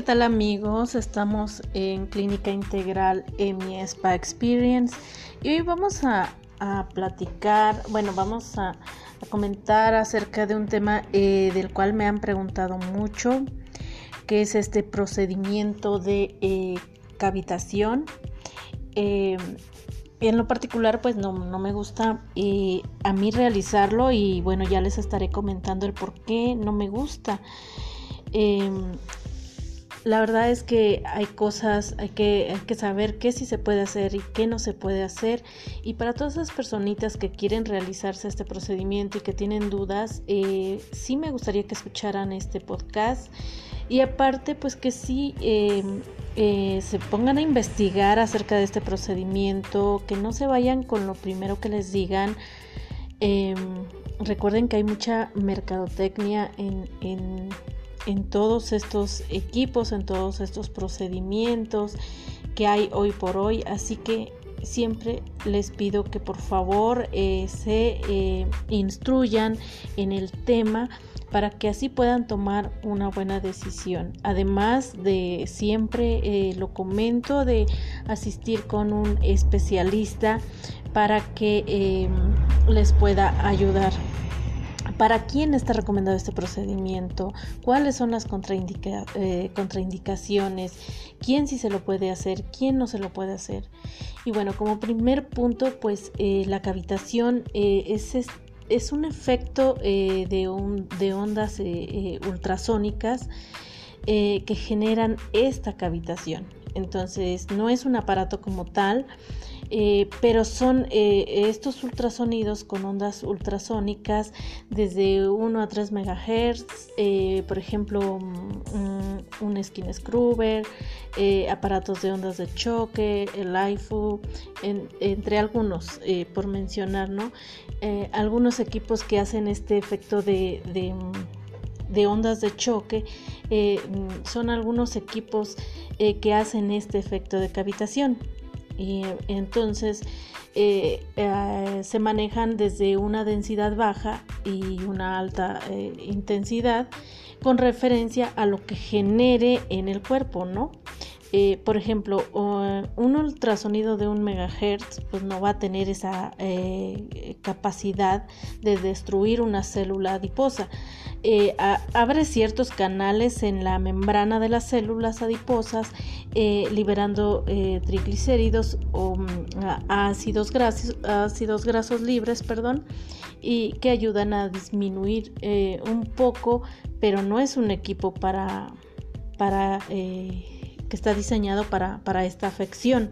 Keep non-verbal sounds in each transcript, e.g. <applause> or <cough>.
¿qué tal amigos? Estamos en Clínica Integral EMI Spa Experience y hoy vamos a, platicar, bueno, vamos a, comentar acerca de un tema eh, del cual me han preguntado mucho, que es este procedimiento de eh, cavitación. Eh, en lo particular, pues no, no me gusta a mí realizarlo y bueno, ya les estaré comentando el por qué no me gusta. Em, la verdad es que hay cosas, hay que, hay que saber qué sí se puede hacer y qué no se puede hacer. Y para todas esas personitas que quieren realizarse este procedimiento y que tienen dudas, eh, sí me gustaría que escucharan este podcast. Y aparte, pues que sí em, eh, se pongan a investigar acerca de este procedimiento, que no se vayan con lo primero que les digan. Em, recuerden que hay mucha mercadotecnia en, en en todos estos equipos, en todos estos procedimientos que hay hoy por hoy. Así que siempre les pido que por favor eh, se eh, instruyan en el tema para que así puedan tomar una buena decisión. Además de siempre eh, lo comento de asistir con un especialista para que les pueda ayudar. ¿Para quién está recomendado este procedimiento? ¿Cuáles son las eh, contraindicaciones? ¿Quién sí se lo puede hacer? ¿Quién no se lo puede hacer? Y bueno, como primer punto, pues eh, la cavitación eh, es, es, un efecto de, de, ondas ultrasónicas que generan esta cavitación. Entonces, no es un aparato como tal, eh, pero son eh, estos ultrasonidos con ondas ultrasónicas desde 1 a 3 MHz, eh, por ejemplo, mm, un skin scrubber, aparatos de ondas de choque, el IFU, entre algunos, por mencionar, ¿no? algunos equipos que hacen este efecto de, de ondas de choque mm, son algunos equipos que hacen este efecto de cavitación y entonces eh, eh, se manejan desde una densidad baja y una alta eh, intensidad con referencia a lo que genere en el cuerpo, ¿no? Por ejemplo, un ultrasonido de un megahertz pues no va a tener esa capacidad de destruir una célula adiposa. Eh, abre ciertos canales en la membrana de las células adiposas, eh, liberando eh, triglicéridos o mm, ácidos, grasos, ácidos grasos libres, perdón, y que ayudan a disminuir un poco, pero no es un equipo para, para que está diseñado para, para esta afección.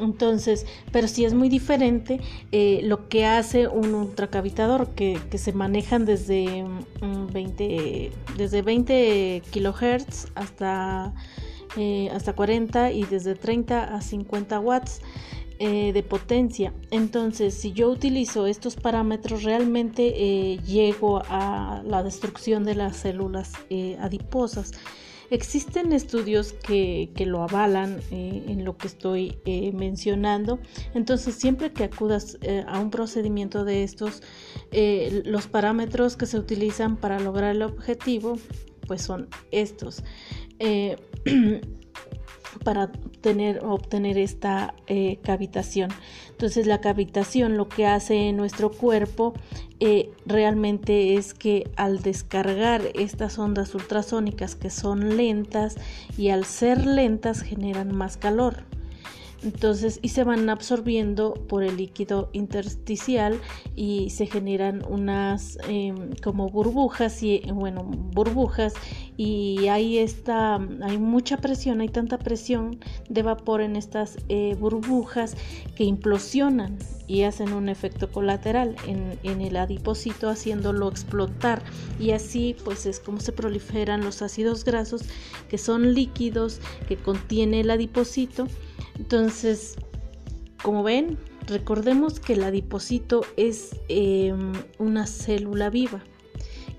Entonces, pero sí es muy diferente eh, lo que hace un ultracavitador que, que se manejan desde 20, mm, desde 20 kilohertz hasta, eh, hasta 40 y desde 30 a 50 watts eh, de potencia. Entonces, si yo utilizo estos parámetros, realmente llego a la destrucción de las células adiposas. Existen estudios que, lo avalan eh, en lo que estoy eh, mencionando. Entonces, siempre que acudas eh, a un procedimiento de estos, los parámetros que se utilizan para lograr el objetivo, pues son estos. <clears throat> para tener, obtener esta eh, cavitación. Entonces la cavitación lo que hace en nuestro cuerpo eh, realmente es que al descargar estas ondas ultrasónicas que son lentas y al ser lentas generan más calor. Entonces, y se van absorbiendo por el líquido intersticial y se generan unas em, como burbujas y bueno, burbujas. Y ahí está, hay mucha presión, hay tanta presión de vapor en estas eh, burbujas que implosionan y hacen un efecto colateral en, en el adipocito haciéndolo explotar. Y así pues es como se proliferan los ácidos grasos que son líquidos que contiene el adipocito entonces, como ven, recordemos que el adipocito es em, una célula viva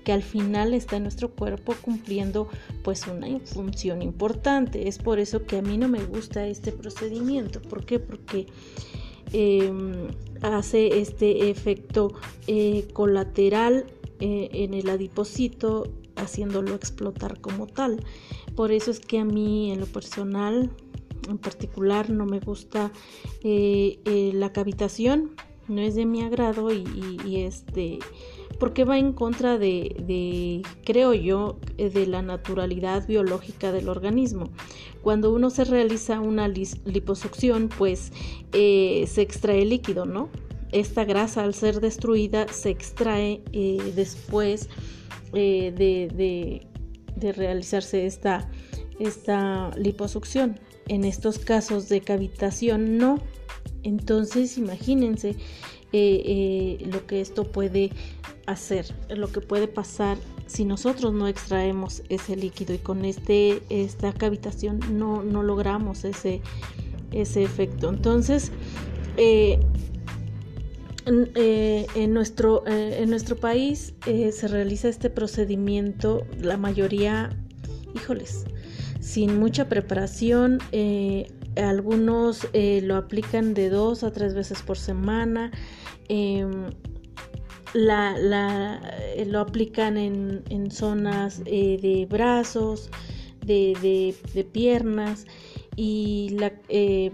que al final está en nuestro cuerpo cumpliendo pues una función importante. Es por eso que a mí no me gusta este procedimiento. ¿Por qué? Porque em, hace este efecto eh, colateral eh, en el adipocito haciéndolo explotar como tal. Por eso es que a mí en lo personal, en particular, no me gusta eh, eh, la cavitación, no es de mi agrado y, este porque va en contra de, creo yo, de la naturalidad biológica del organismo. Cuando uno se realiza una liposucción, pues eh, se extrae líquido, ¿no? Esta grasa al ser destruida se extrae después de, realizarse esta, esta liposucción. En estos casos de cavitación no. Entonces imagínense lo que esto puede hacer, lo que puede pasar si nosotros no extraemos ese líquido y con este, esta cavitación no, no logramos ese, ese efecto. Entonces, eh, eh, en, nuestro, eh, en nuestro país se realiza este procedimiento, la mayoría, híjoles, sin mucha preparación. algunos lo aplican de dos a tres veces por semana. Em, la, la, eh, lo aplican en, en zonas eh, de brazos, de, de, piernas y la, eh,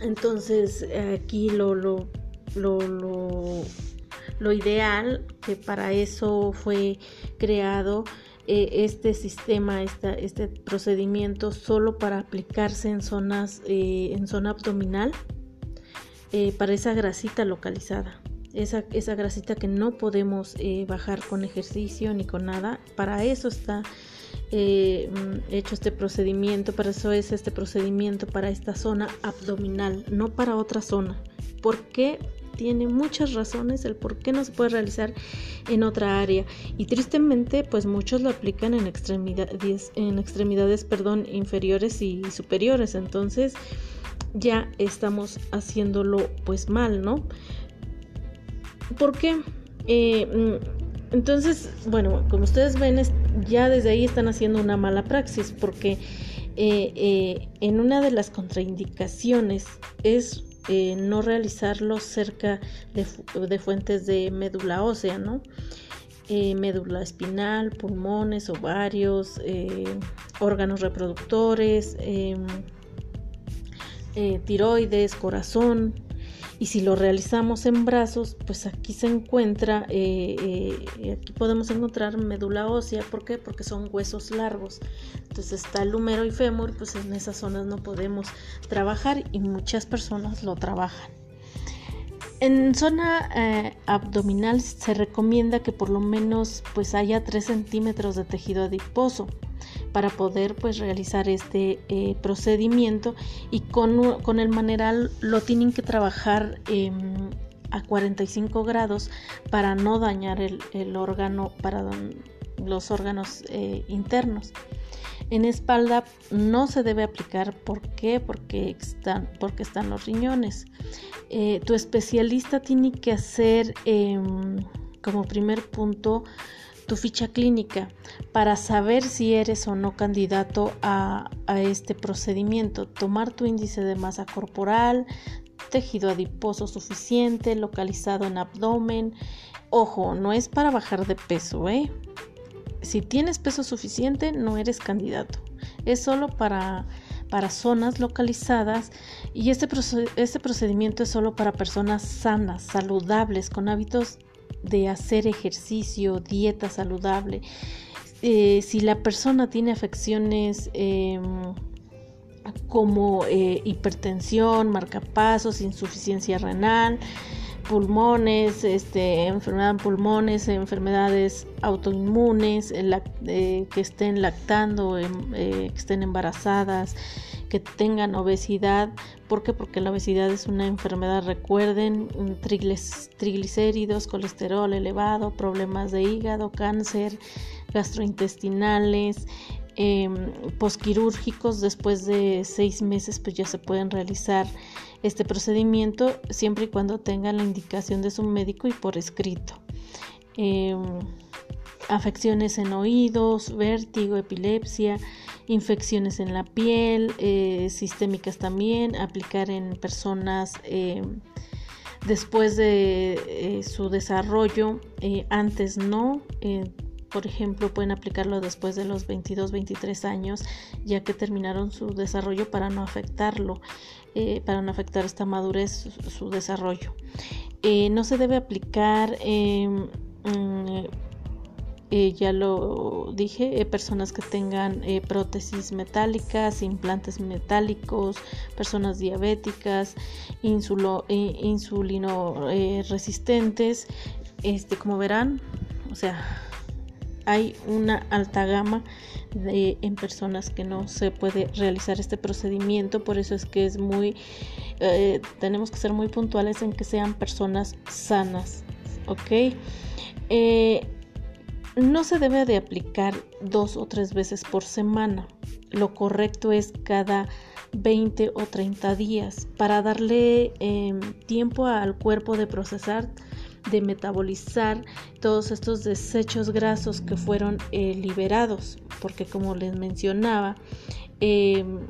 entonces aquí lo, lo, lo, lo, ideal que para eso fue creado este sistema, este procedimiento solo para aplicarse en zonas, en zona abdominal, para esa grasita localizada esa, esa grasita que no podemos eh, bajar con ejercicio ni con nada. Para eso está eh, hecho este procedimiento, para eso es este procedimiento para esta zona abdominal, no para otra zona. ¿Por qué? Tiene muchas razones el por qué no se puede realizar en otra área y tristemente pues muchos lo aplican en extremidades, en extremidades perdón, inferiores y superiores entonces ya estamos haciéndolo pues mal, ¿no? ¿Por qué? Eh, mm, entonces, bueno, como ustedes ven, ya desde ahí están haciendo una mala praxis, porque eh, eh, en una de las contraindicaciones es no realizarlo cerca de, fuentes de médula ósea, ¿no? médula espinal, pulmones, ovarios, órganos reproductores, em, tiroides, corazón, y si lo realizamos en brazos, pues aquí se encuentra, eh, eh, aquí podemos encontrar médula ósea, ¿por qué? Porque son huesos largos. Entonces está el húmero y fémur, pues en esas zonas no podemos trabajar y muchas personas lo trabajan. En zona eh, abdominal se recomienda que por lo menos pues haya 3 centímetros de tejido adiposo para poder pues realizar este eh, procedimiento y con, con, el maneral lo tienen que trabajar em, a 45 grados para no dañar el, órgano para los órganos eh, internos. En espalda no se debe aplicar, ¿por qué? Porque están, porque están los riñones. Eh, tu especialista tiene que hacer em, como primer punto tu ficha clínica para saber si eres o no candidato a, este procedimiento. Tomar tu índice de masa corporal, tejido adiposo suficiente, localizado en abdomen. Ojo, no es para bajar de peso, ¿eh? Si tienes peso suficiente, no eres candidato. Es solo para, para zonas localizadas y este, este procedimiento es solo para personas sanas, saludables, con hábitos de hacer ejercicio, dieta saludable. Eh, si la persona tiene afecciones em, como eh, hipertensión, marcapasos, insuficiencia renal, pulmones, este, enfermedad en pulmones, enfermedades autoinmunes, eh, que estén lactando, em, que estén embarazadas, que tengan obesidad. ¿Por qué? Porque la obesidad es una enfermedad, recuerden, triglicéridos, colesterol elevado, problemas de hígado, cáncer, gastrointestinales, em, posquirúrgicos. Después de seis meses pues ya se pueden realizar este procedimiento siempre y cuando tengan la indicación de su médico y por escrito. Em, afecciones en oídos, vértigo, epilepsia, infecciones en la piel, eh, sistémicas también, aplicar en personas eh, después de eh, su desarrollo, antes no, por ejemplo, pueden aplicarlo después de los 22, 23 años, ya que terminaron su desarrollo para no afectarlo, para no afectar esta madurez, su, desarrollo. No se debe aplicar em, mm, eh, ya lo dije, eh, personas que tengan eh, prótesis metálicas, implantes metálicos, personas diabéticas, insulo, insulino resistentes. Este, como verán, o sea, hay una alta gama de, en personas que no se puede realizar este procedimiento, por eso es que es muy, tenemos que ser muy puntuales en que sean personas sanas, ¿ok? No se debe de aplicar dos o tres veces por semana. Lo correcto es cada 20 o 30 días para darle em, tiempo al cuerpo de procesar, de metabolizar todos estos desechos grasos que fueron eh, liberados. Porque como les mencionaba, em,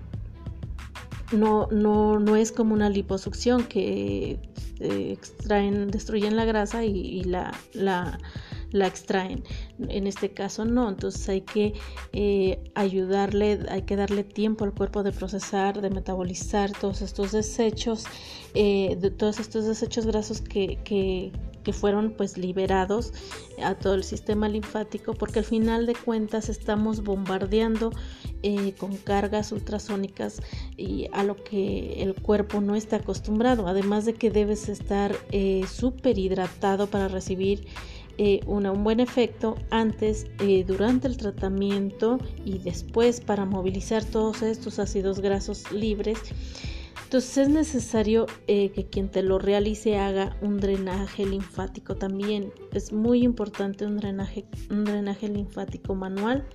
no, no, no, es como una liposucción que eh, extraen, destruyen la grasa y, la, la la extraen. En este caso no, entonces hay que eh, ayudarle, hay que darle tiempo al cuerpo de procesar, de metabolizar todos estos desechos, eh, todos estos desechos grasos que, que, fueron pues liberados a todo el sistema linfático porque al final de cuentas estamos bombardeando eh, con cargas ultrasónicas y a lo que el cuerpo no está acostumbrado además de que debes estar súper hidratado para recibir eh, un buen efecto antes, eh, durante el tratamiento y después para movilizar todos estos ácidos grasos libres. Entonces es necesario eh, que quien te lo realice haga un drenaje linfático también. Es muy importante un drenaje, un drenaje linfático manual.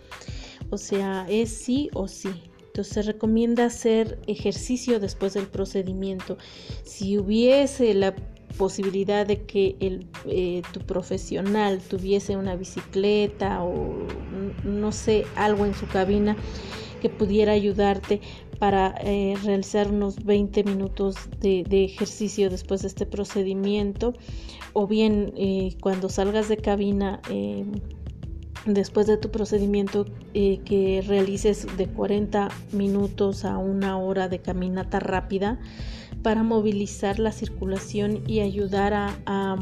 O sea, es sí o sí. Entonces se recomienda hacer ejercicio después del procedimiento. Si hubiese la posibilidad de que el, eh, tu profesional tuviese una bicicleta o no sé, algo en su cabina que pudiera ayudarte para eh, realizar unos 20 minutos de, ejercicio después de este procedimiento. O bien eh, cuando salgas de cabina después de tu procedimiento que realices de 40 minutos a una hora de caminata rápida para movilizar la circulación y ayudar a,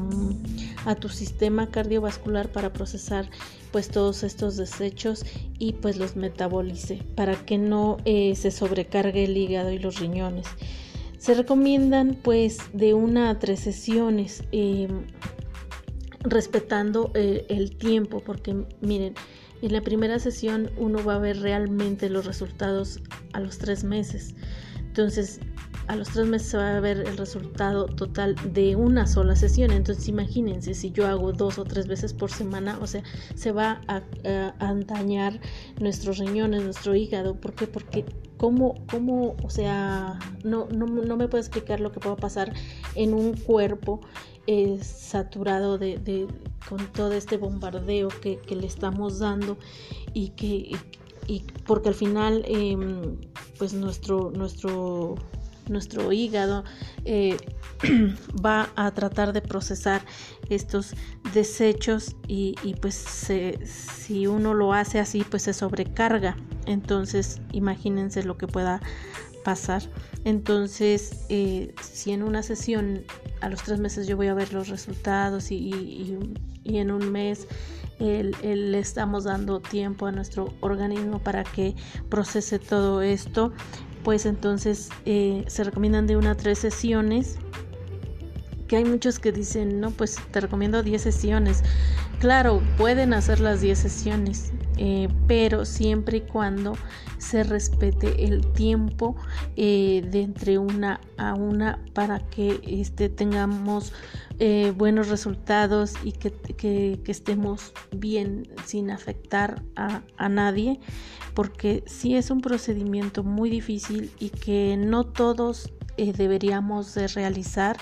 tu sistema cardiovascular para procesar pues todos estos desechos y pues los metabolice para que no eh, se sobrecargue el hígado y los riñones. Se recomiendan pues de una a tres sesiones em, respetando eh, el tiempo porque miren en la primera sesión uno va a ver realmente los resultados a los tres meses. Entonces a los tres meses se va a ver el resultado total de una sola sesión. Entonces imagínense si yo hago dos o tres veces por semana, o sea, se va a, dañar nuestros riñones, nuestro hígado. ¿Por qué? Porque cómo, cómo o sea, no, no, no me puedo explicar lo que puede pasar en un cuerpo eh, saturado de, con todo este bombardeo que, le estamos dando y que... Y, porque al final em, pues nuestro nuestro nuestro hígado eh, <clears throat> va a tratar de procesar estos desechos y, pues si uno lo hace así pues se sobrecarga. Entonces imagínense lo que pueda pasar. Entonces eh, si en una sesión a los tres meses yo voy a ver los resultados y, en un mes le estamos dando tiempo a nuestro organismo para que procese todo esto pues entonces eh, se recomiendan de una a tres sesiones que hay muchos que dicen, no, pues te recomiendo 10 sesiones. Claro, pueden hacer las 10 sesiones, eh, pero siempre y cuando se respete el tiempo eh, de entre una a una para que este, tengamos eh, buenos resultados y que, que, estemos bien sin afectar a, a nadie, porque sí es un procedimiento muy difícil y que no todos deberíamos de realizar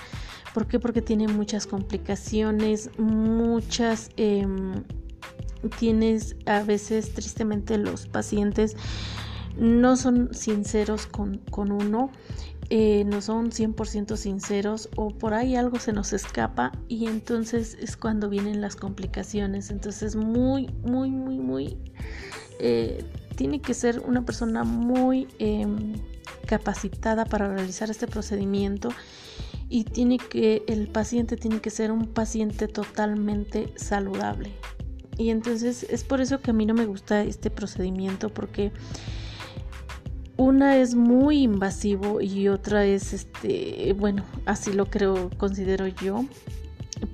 ¿Por qué? Porque tiene muchas complicaciones, muchas... Em, tienes a veces tristemente los pacientes no son sinceros con, uno eh, no son 100% sinceros o por ahí algo se nos escapa y entonces es cuando vienen las complicaciones. Entonces muy, muy, muy, muy... Eh, tiene que ser una persona muy em, capacitada para realizar este procedimiento y tiene que el paciente tiene que ser un paciente totalmente saludable. Y entonces es por eso que a mí no me gusta este procedimiento porque una es muy invasivo y otra es este bueno así lo creo considero yo.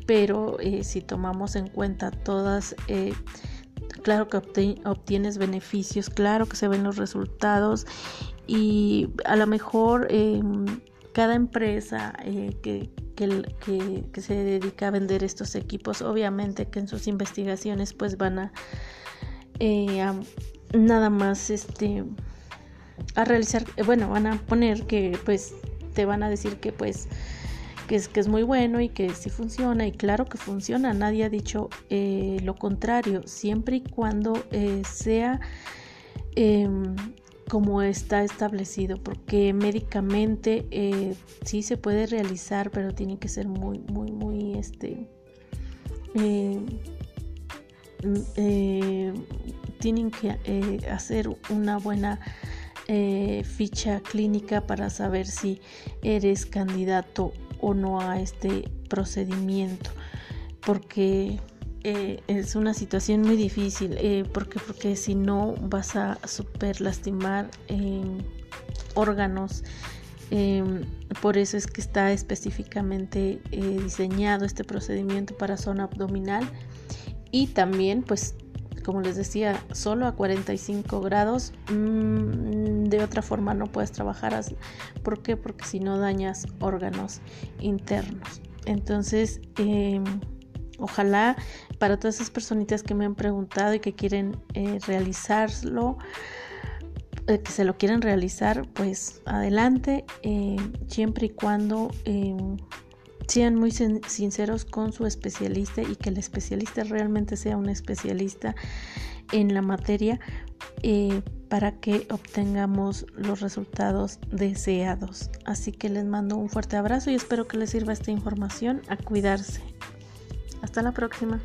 Pero eh, si tomamos en cuenta todas eh, claro que obtienes beneficios claro que se ven los resultados y a lo mejor em, cada empresa eh, que, que, se dedica a vender estos equipos, obviamente que en sus investigaciones pues van a, eh, nada más este a realizar, eh, bueno, van a poner que pues te van a decir que pues que es, que es muy bueno y que sí funciona y claro que funciona, nadie ha dicho lo contrario, siempre y cuando sea em, como está establecido, porque médicamente eh, sí se puede realizar, pero tiene que ser muy, muy, muy, este, eh, mm, eh, tienen que hacer una buena ficha clínica para saber si eres candidato o no a este procedimiento, porque eh, es una situación muy difícil eh, porque porque si no vas a super lastimar órganos em, por eso es que está específicamente eh, diseñado este procedimiento para zona abdominal y también pues como les decía solo a 45 grados mm, de otra forma no puedes trabajar. ¿por qué? porque si no dañas órganos internos entonces em, Ojalá para todas esas personitas que me han preguntado y que quieren eh, realizarlo, eh, que se lo quieren realizar, pues adelante, eh, siempre y cuando sean muy sinceros con su especialista y que el especialista realmente sea un especialista en la materia para que obtengamos los resultados deseados. Así que les mando un fuerte abrazo y espero que les sirva esta información a cuidarse. Hasta la próxima.